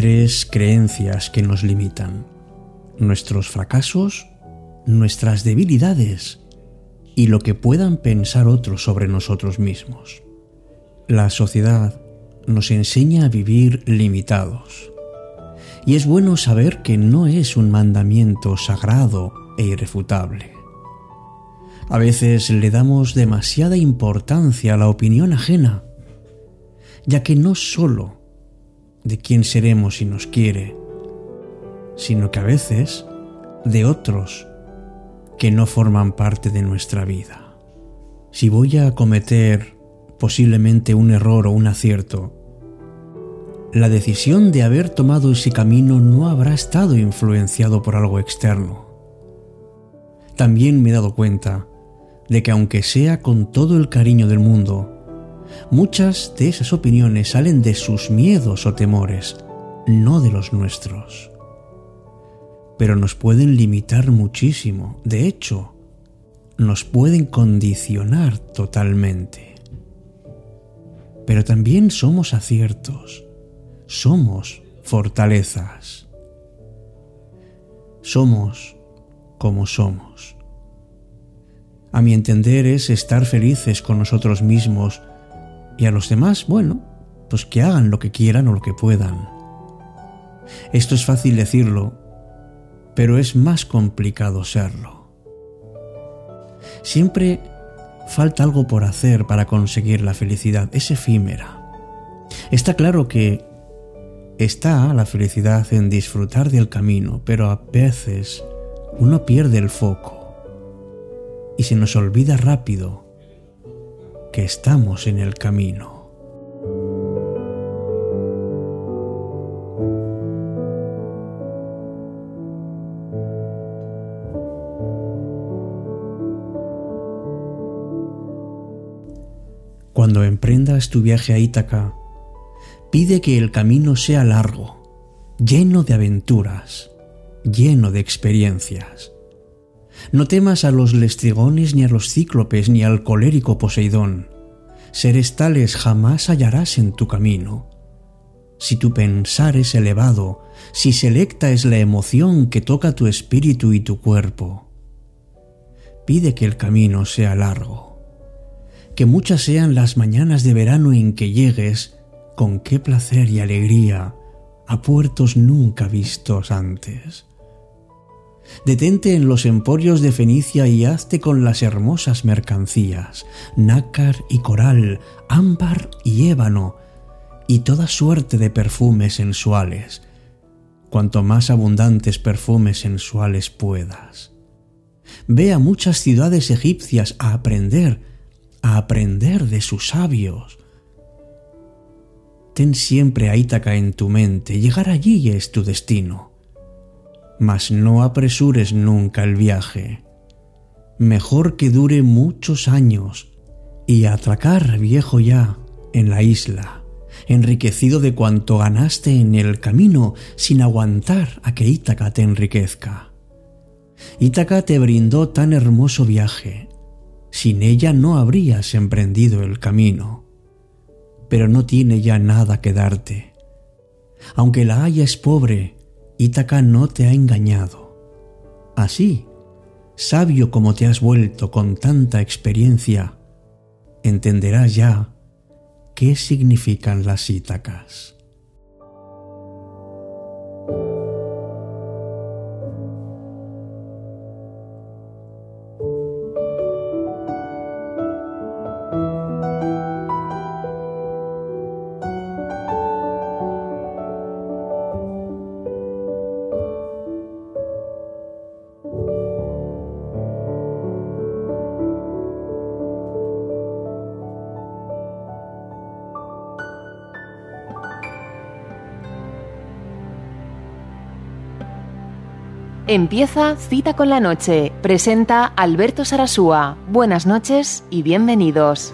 Tres creencias que nos limitan. Nuestros fracasos, nuestras debilidades y lo que puedan pensar otros sobre nosotros mismos. La sociedad nos enseña a vivir limitados. Y es bueno saber que no es un mandamiento sagrado e irrefutable. A veces le damos demasiada importancia a la opinión ajena, ya que no solo de quién seremos si nos quiere, sino que a veces de otros que no forman parte de nuestra vida. Si voy a cometer posiblemente un error o un acierto, la decisión de haber tomado ese camino no habrá estado influenciado por algo externo. También me he dado cuenta de que aunque sea con todo el cariño del mundo, muchas de esas opiniones salen de sus miedos o temores, no de los nuestros. Pero nos pueden limitar muchísimo, de hecho, nos pueden condicionar totalmente. Pero también somos aciertos somos fortalezas. Somos como somos. A mi entender es estar felices con nosotros mismos y a los demás, bueno, pues que hagan lo que quieran o lo que puedan. Esto es fácil decirlo, pero es más complicado serlo. Siempre falta algo por hacer para conseguir la felicidad, es efímera. Está claro que Está la felicidad en disfrutar del camino, pero a veces uno pierde el foco y se nos olvida rápido que estamos en el camino. Cuando emprendas tu viaje a Ítaca, pide que el camino sea largo, lleno de aventuras, lleno de experiencias. No temas a los lestrigones ni a los cíclopes ni al colérico Poseidón. Seres tales jamás hallarás en tu camino. Si tu pensar es elevado, si selecta es la emoción que toca tu espíritu y tu cuerpo, pide que el camino sea largo, que muchas sean las mañanas de verano en que llegues con qué placer y alegría a puertos nunca vistos antes. Detente en los emporios de Fenicia y hazte con las hermosas mercancías, nácar y coral, ámbar y ébano, y toda suerte de perfumes sensuales, cuanto más abundantes perfumes sensuales puedas. Ve a muchas ciudades egipcias a aprender, a aprender de sus sabios, Ten siempre a Ítaca en tu mente, llegar allí es tu destino. Mas no apresures nunca el viaje. Mejor que dure muchos años y atracar viejo ya en la isla, enriquecido de cuanto ganaste en el camino sin aguantar a que Ítaca te enriquezca. Ítaca te brindó tan hermoso viaje, sin ella no habrías emprendido el camino pero no tiene ya nada que darte. Aunque la haya es pobre, Ítaca no te ha engañado. Así, sabio como te has vuelto con tanta experiencia, entenderás ya qué significan las Ítacas. Empieza Cita con la Noche. Presenta Alberto Sarasúa. Buenas noches y bienvenidos.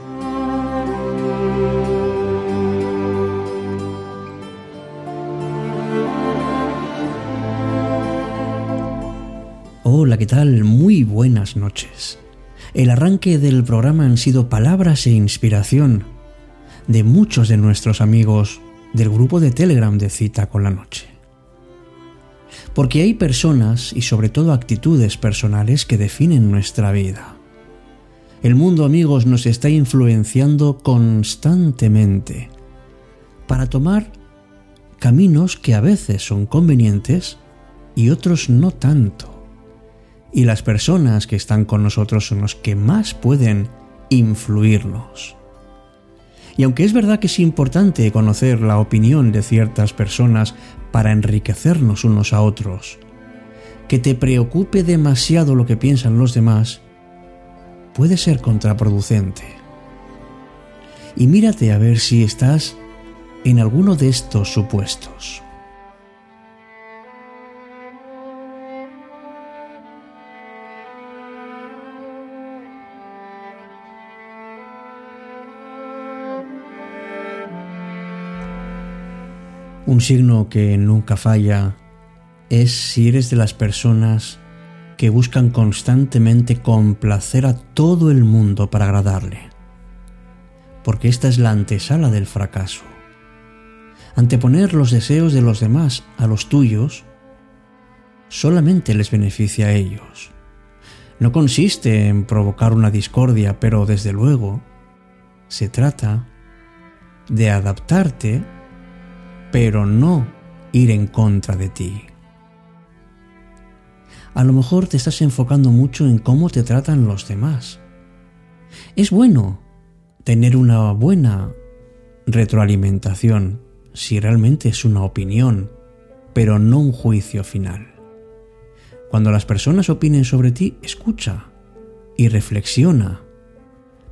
Hola, ¿qué tal? Muy buenas noches. El arranque del programa han sido palabras e inspiración de muchos de nuestros amigos del grupo de Telegram de cita con la noche. Porque hay personas y sobre todo actitudes personales que definen nuestra vida. El mundo, amigos, nos está influenciando constantemente para tomar caminos que a veces son convenientes y otros no tanto. Y las personas que están con nosotros son los que más pueden influirnos. Y aunque es verdad que es importante conocer la opinión de ciertas personas para enriquecernos unos a otros, que te preocupe demasiado lo que piensan los demás, puede ser contraproducente. Y mírate a ver si estás en alguno de estos supuestos. Un signo que nunca falla es si eres de las personas que buscan constantemente complacer a todo el mundo para agradarle. Porque esta es la antesala del fracaso. Anteponer los deseos de los demás a los tuyos solamente les beneficia a ellos. No consiste en provocar una discordia, pero desde luego se trata de adaptarte pero no ir en contra de ti. A lo mejor te estás enfocando mucho en cómo te tratan los demás. Es bueno tener una buena retroalimentación si realmente es una opinión, pero no un juicio final. Cuando las personas opinen sobre ti, escucha y reflexiona,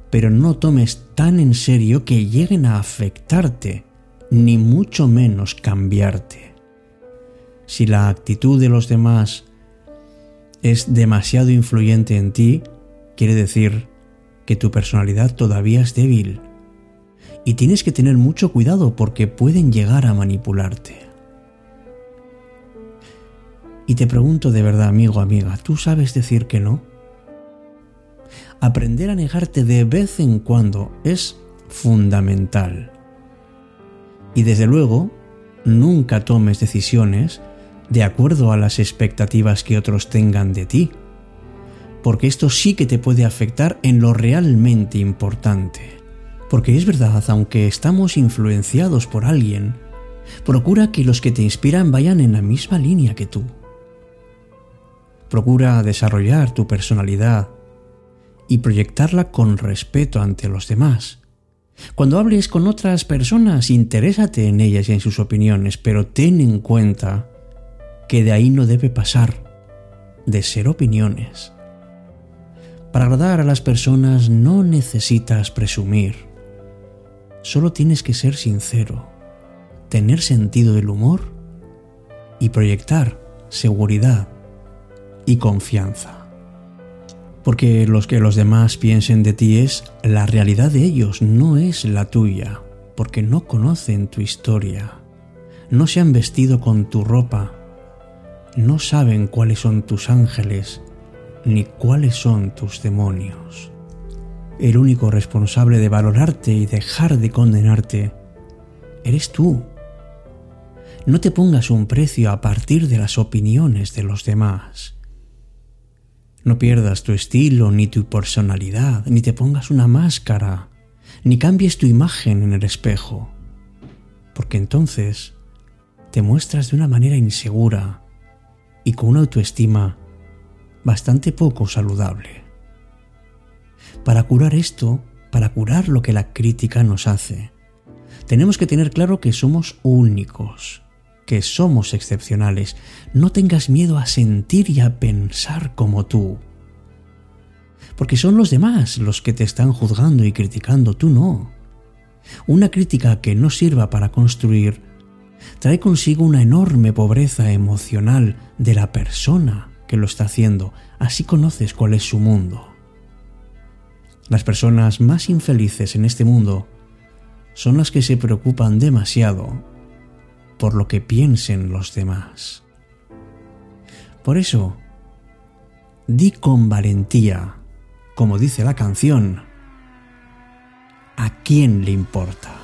pero no tomes tan en serio que lleguen a afectarte ni mucho menos cambiarte. Si la actitud de los demás es demasiado influyente en ti, quiere decir que tu personalidad todavía es débil. Y tienes que tener mucho cuidado porque pueden llegar a manipularte. Y te pregunto de verdad, amigo, amiga, ¿tú sabes decir que no? Aprender a negarte de vez en cuando es fundamental. Y desde luego, nunca tomes decisiones de acuerdo a las expectativas que otros tengan de ti, porque esto sí que te puede afectar en lo realmente importante. Porque es verdad, aunque estamos influenciados por alguien, procura que los que te inspiran vayan en la misma línea que tú. Procura desarrollar tu personalidad y proyectarla con respeto ante los demás cuando hables con otras personas, interésate en ellas y en sus opiniones, pero ten en cuenta que de ahí no debe pasar, de ser opiniones. Para agradar a las personas no necesitas presumir, solo tienes que ser sincero, tener sentido del humor y proyectar seguridad y confianza porque los que los demás piensen de ti es la realidad de ellos, no es la tuya, porque no conocen tu historia, no se han vestido con tu ropa, no saben cuáles son tus ángeles, ni cuáles son tus demonios. El único responsable de valorarte y dejar de condenarte eres tú. No te pongas un precio a partir de las opiniones de los demás. No pierdas tu estilo ni tu personalidad, ni te pongas una máscara, ni cambies tu imagen en el espejo, porque entonces te muestras de una manera insegura y con una autoestima bastante poco saludable. Para curar esto, para curar lo que la crítica nos hace, tenemos que tener claro que somos únicos, que somos excepcionales. No tengas miedo a sentir y a pensar como tú. Porque son los demás los que te están juzgando y criticando, tú no. Una crítica que no sirva para construir trae consigo una enorme pobreza emocional de la persona que lo está haciendo. Así conoces cuál es su mundo. Las personas más infelices en este mundo son las que se preocupan demasiado por lo que piensen los demás. Por eso, di con valentía, como dice la canción, ¿a quién le importa?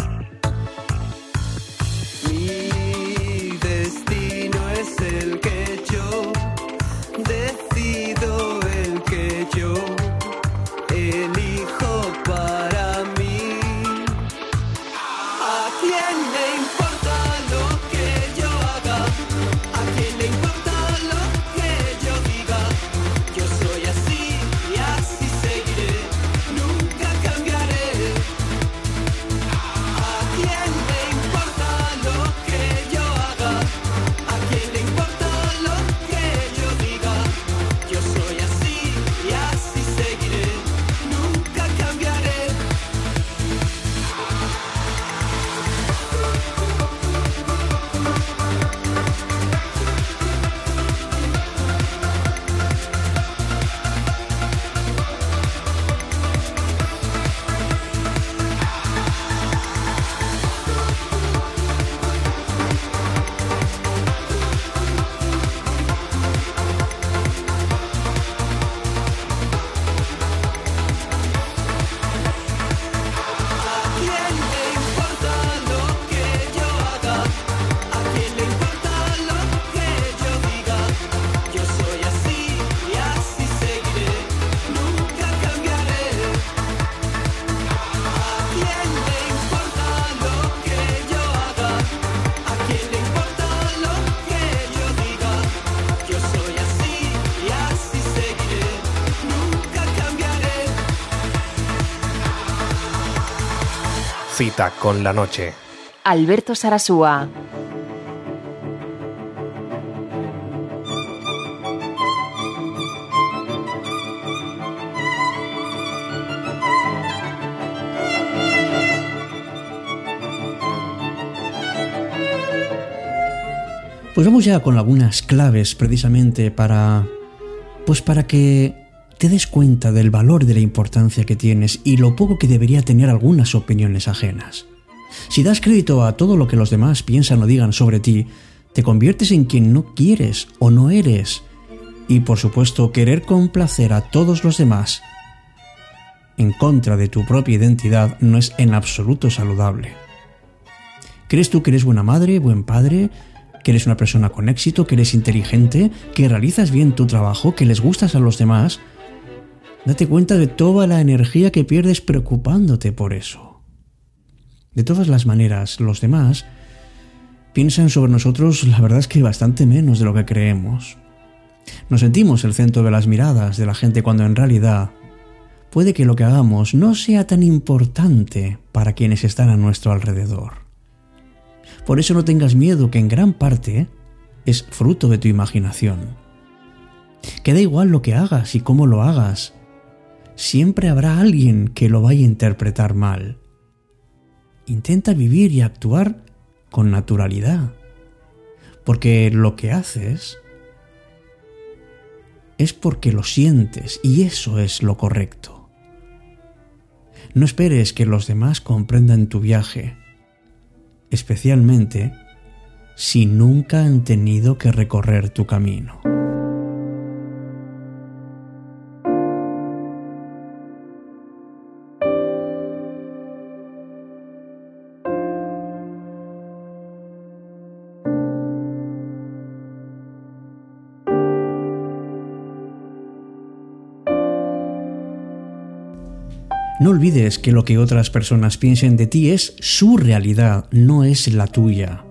Cita con la noche. Alberto Sarasúa. Pues vamos ya con algunas claves precisamente para pues para que te des cuenta del valor de la importancia que tienes y lo poco que debería tener algunas opiniones ajenas. Si das crédito a todo lo que los demás piensan o digan sobre ti, te conviertes en quien no quieres o no eres. Y por supuesto, querer complacer a todos los demás en contra de tu propia identidad no es en absoluto saludable. ¿Crees tú que eres buena madre, buen padre? ¿Que eres una persona con éxito? ¿Que eres inteligente? ¿Que realizas bien tu trabajo? ¿Que les gustas a los demás? Date cuenta de toda la energía que pierdes preocupándote por eso. De todas las maneras, los demás piensan sobre nosotros la verdad es que bastante menos de lo que creemos. Nos sentimos el centro de las miradas de la gente cuando en realidad puede que lo que hagamos no sea tan importante para quienes están a nuestro alrededor. Por eso no tengas miedo que en gran parte es fruto de tu imaginación. Que da igual lo que hagas y cómo lo hagas. Siempre habrá alguien que lo vaya a interpretar mal. Intenta vivir y actuar con naturalidad. Porque lo que haces es porque lo sientes y eso es lo correcto. No esperes que los demás comprendan tu viaje, especialmente si nunca han tenido que recorrer tu camino. No olvides que lo que otras personas piensen de ti es su realidad, no es la tuya.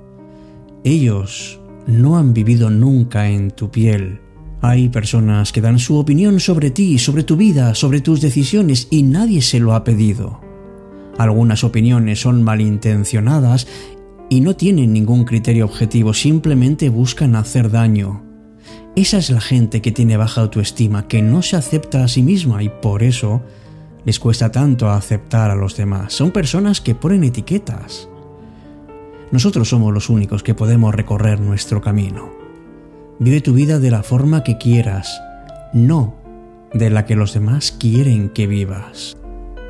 Ellos no han vivido nunca en tu piel. Hay personas que dan su opinión sobre ti, sobre tu vida, sobre tus decisiones y nadie se lo ha pedido. Algunas opiniones son malintencionadas y no tienen ningún criterio objetivo, simplemente buscan hacer daño. Esa es la gente que tiene baja autoestima, que no se acepta a sí misma y por eso les cuesta tanto aceptar a los demás. Son personas que ponen etiquetas. Nosotros somos los únicos que podemos recorrer nuestro camino. Vive tu vida de la forma que quieras, no de la que los demás quieren que vivas.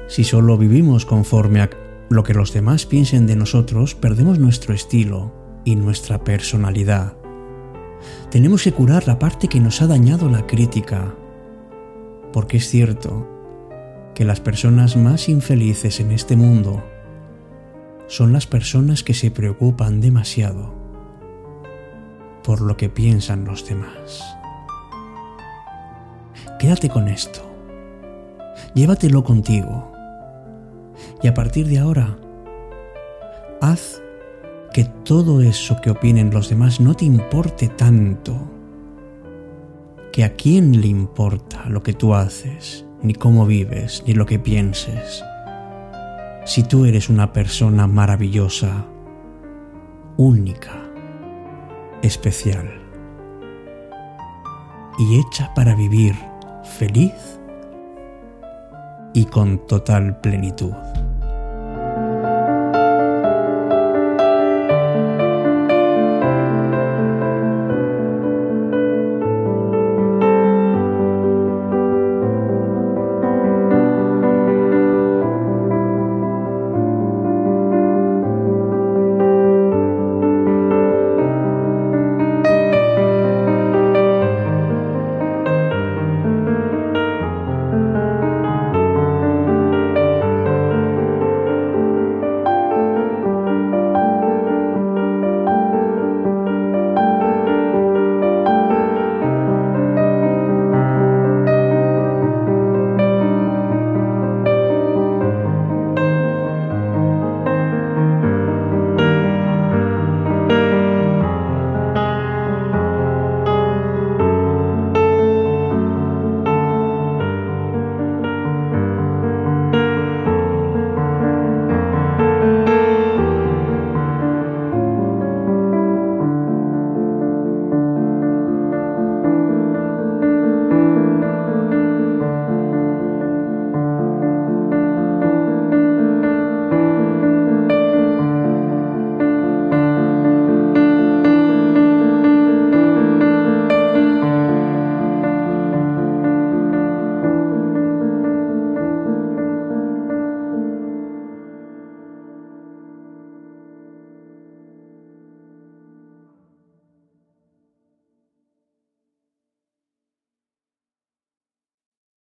Si solo vivimos conforme a lo que los demás piensen de nosotros, perdemos nuestro estilo y nuestra personalidad. Tenemos que curar la parte que nos ha dañado la crítica, porque es cierto, que las personas más infelices en este mundo son las personas que se preocupan demasiado por lo que piensan los demás. Quédate con esto, llévatelo contigo. Y a partir de ahora, haz que todo eso que opinen los demás no te importe tanto, que a quién le importa lo que tú haces ni cómo vives, ni lo que pienses. Si tú eres una persona maravillosa, única, especial y hecha para vivir feliz y con total plenitud.